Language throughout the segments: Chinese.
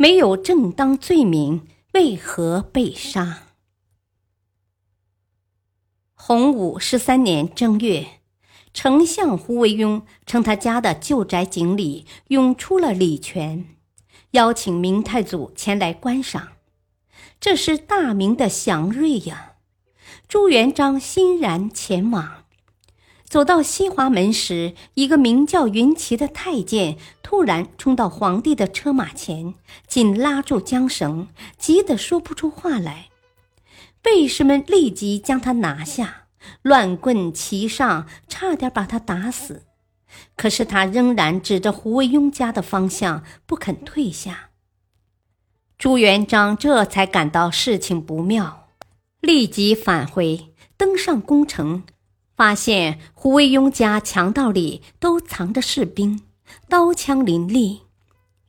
没有正当罪名，为何被杀？洪武十三年正月，丞相胡惟庸称他家的旧宅井里涌出了礼泉，邀请明太祖前来观赏。这是大明的祥瑞呀！朱元璋欣然前往。走到西华门时，一个名叫云奇的太监突然冲到皇帝的车马前，紧拉住缰绳，急得说不出话来。卫士们立即将他拿下，乱棍齐上，差点把他打死。可是他仍然指着胡惟庸家的方向，不肯退下。朱元璋这才感到事情不妙，立即返回，登上宫城。发现胡惟庸家强盗里都藏着士兵，刀枪林立，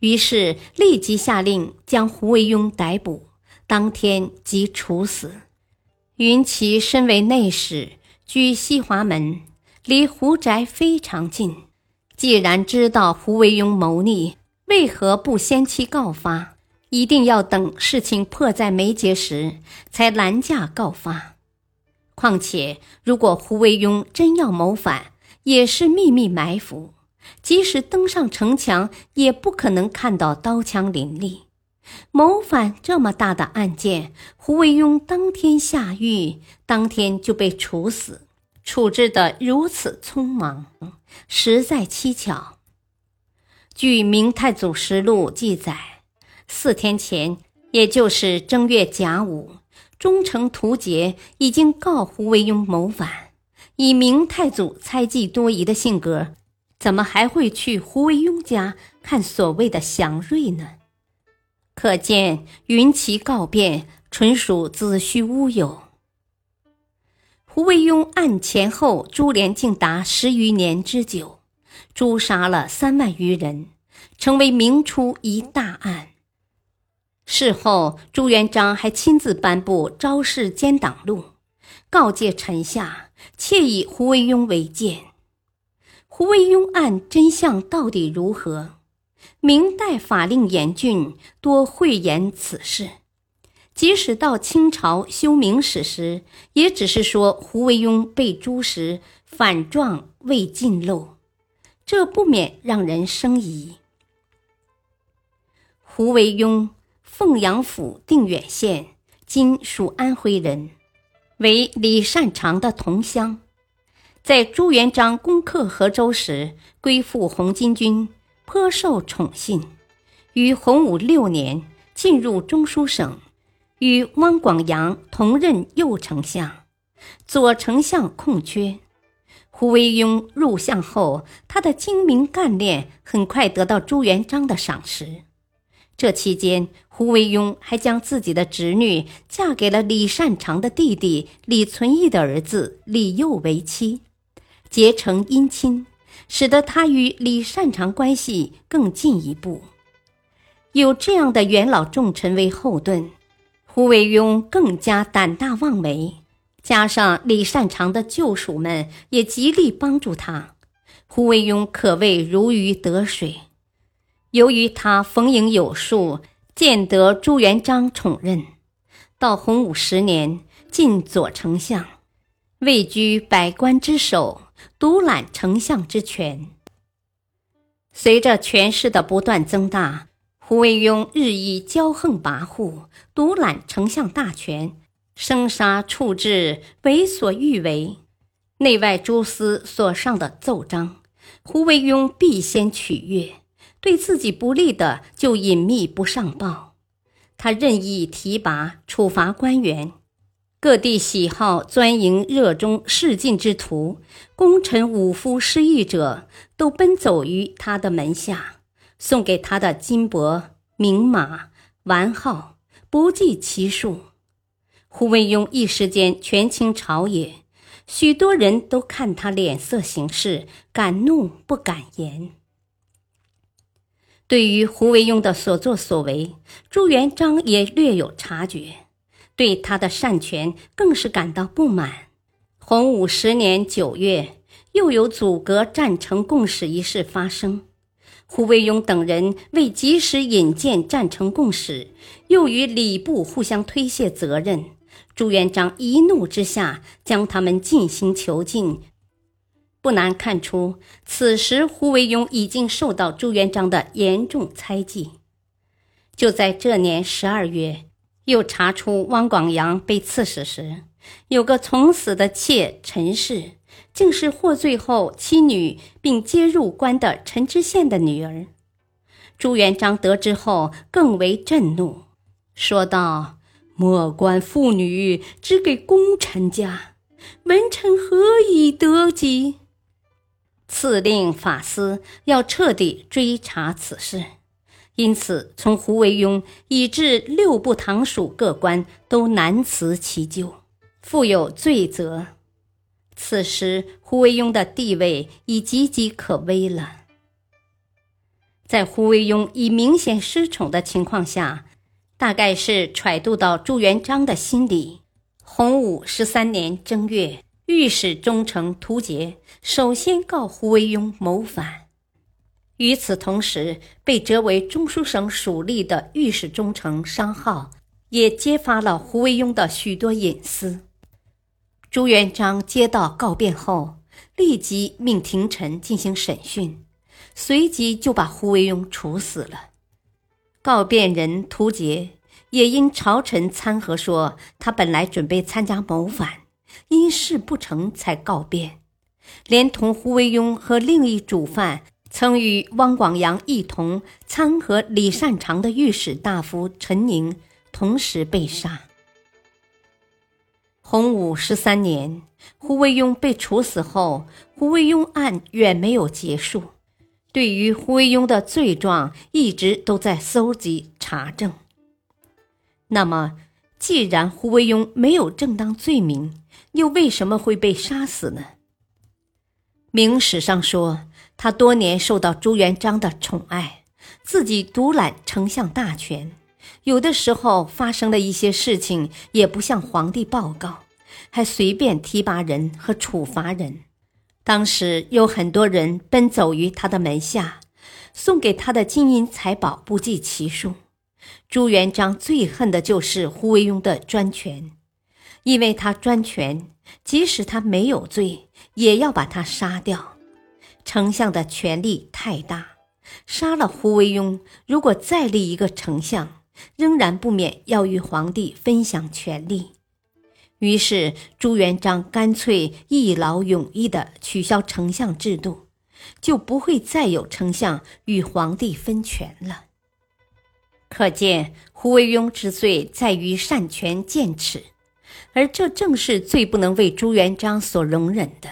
于是立即下令将胡惟庸逮捕，当天即处死。云奇身为内史，居西华门，离胡宅非常近。既然知道胡惟庸谋逆，为何不先期告发？一定要等事情迫在眉睫时才拦驾告发。况且，如果胡惟庸真要谋反，也是秘密埋伏，即使登上城墙，也不可能看到刀枪林立。谋反这么大的案件，胡惟庸当天下狱，当天就被处死，处置得如此匆忙，实在蹊跷。据《明太祖实录》记载，四天前，也就是正月甲午。忠诚图杰已经告胡惟庸谋反，以明太祖猜忌多疑的性格，怎么还会去胡惟庸家看所谓的祥瑞呢？可见云奇告变纯属子虚乌有。胡惟庸案前后株连竟达十余年之久，诛杀了三万余人，成为明初一大案。事后，朱元璋还亲自颁布昭示奸党录，告诫臣下切以胡惟庸为鉴。胡惟庸案真相到底如何？明代法令严峻，多讳言此事。即使到清朝修明史时，也只是说胡惟庸被诛时反状未尽露，这不免让人生疑。胡惟庸。凤阳府定远县，今属安徽人，为李善长的同乡。在朱元璋攻克河州时，归附红巾军，颇受宠信。于洪武六年进入中书省，与汪广洋同任右丞相、左丞相空缺。胡惟庸入相后，他的精明干练很快得到朱元璋的赏识。这期间，胡惟庸还将自己的侄女嫁给了李善长的弟弟李存义的儿子李佑为妻，结成姻亲，使得他与李善长关系更进一步。有这样的元老重臣为后盾，胡惟庸更加胆大妄为。加上李善长的旧属们也极力帮助他，胡惟庸可谓如鱼得水。由于他逢迎有术，见得朱元璋宠任，到洪武十年进左丞相，位居百官之首，独揽丞相之权。随着权势的不断增大，胡惟庸日益骄横跋扈，独揽丞相大权，生杀处置为所欲为。内外诸司所上的奏章，胡惟庸必先取阅。对自己不利的就隐秘不上报，他任意提拔处罚官员，各地喜好钻营热衷仕进之徒、功臣武夫失意者，都奔走于他的门下，送给他的金帛、名马、完好，不计其数。胡惟庸一时间权倾朝野，许多人都看他脸色行事，敢怒不敢言。对于胡惟庸的所作所为，朱元璋也略有察觉，对他的擅权更是感到不满。洪武十年九月，又有阻隔战成共识一事发生。胡惟庸等人为及时引荐战成共识，又与礼部互相推卸责任。朱元璋一怒之下，将他们进行囚禁。不难看出，此时胡惟庸已经受到朱元璋的严重猜忌。就在这年十二月，又查出汪广洋被刺死时，有个从死的妾陈氏。竟是获罪后妻女并接入关的陈知县的女儿。朱元璋得知后更为震怒，说道：“莫关妇女，只给功臣家，文臣何以得及？”赐令法司要彻底追查此事。因此，从胡惟庸以至六部堂属各官都难辞其咎，负有罪责。此时，胡惟庸的地位已岌岌可危了。在胡惟庸已明显失宠的情况下，大概是揣度到朱元璋的心理。洪武十三年正月，御史中丞涂杰首先告胡惟庸谋反。与此同时，被折为中书省属吏的御史中丞商浩也揭发了胡惟庸的许多隐私。朱元璋接到告变后，立即命廷臣进行审讯，随即就把胡惟庸处死了。告变人涂杰也因朝臣参劾说他本来准备参加谋反，因事不成才告变，连同胡惟庸和另一主犯曾与汪广洋一同参劾李善长的御史大夫陈宁同时被杀。洪武十三年，胡惟庸被处死后，胡惟庸案远没有结束。对于胡惟庸的罪状，一直都在搜集查证。那么，既然胡惟庸没有正当罪名，又为什么会被杀死呢？明史上说，他多年受到朱元璋的宠爱，自己独揽丞相大权。有的时候发生的一些事情也不向皇帝报告，还随便提拔人和处罚人。当时有很多人奔走于他的门下，送给他的金银财宝不计其数。朱元璋最恨的就是胡惟庸的专权，因为他专权，即使他没有罪，也要把他杀掉。丞相的权力太大，杀了胡惟庸，如果再立一个丞相。仍然不免要与皇帝分享权力，于是朱元璋干脆一劳永逸地取消丞相制度，就不会再有丞相与皇帝分权了。可见胡惟庸之罪在于擅权见耻，而这正是最不能为朱元璋所容忍的。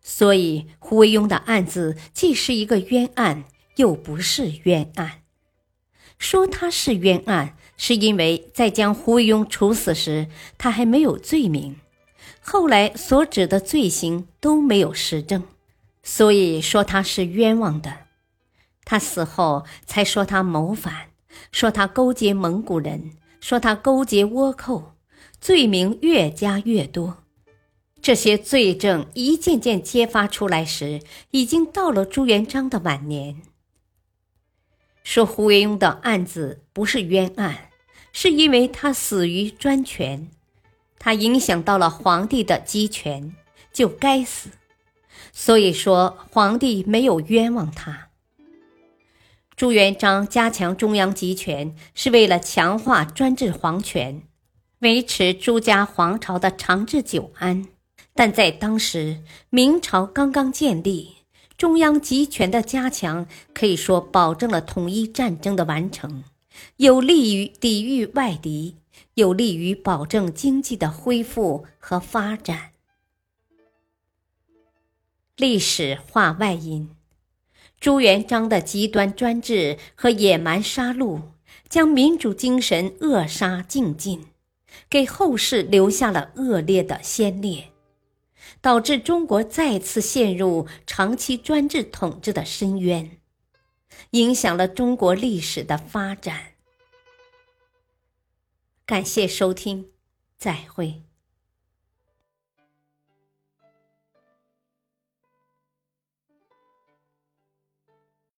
所以胡惟庸的案子既是一个冤案，又不是冤案。说他是冤案，是因为在将胡惟庸处死时，他还没有罪名；后来所指的罪行都没有实证，所以说他是冤枉的。他死后才说他谋反，说他勾结蒙古人，说他勾结倭寇，罪名越加越多。这些罪证一件件揭发出来时，已经到了朱元璋的晚年。说胡惟庸的案子不是冤案，是因为他死于专权，他影响到了皇帝的集权，就该死。所以说皇帝没有冤枉他。朱元璋加强中央集权，是为了强化专制皇权，维持朱家皇朝的长治久安。但在当时，明朝刚刚建立。中央集权的加强，可以说保证了统一战争的完成，有利于抵御外敌，有利于保证经济的恢复和发展。历史化外因：朱元璋的极端专制和野蛮杀戮，将民主精神扼杀尽尽，给后世留下了恶劣的先例，导致中国再次陷入长期专制统治的深渊，影响了中国历史的发展。感谢收听，再会。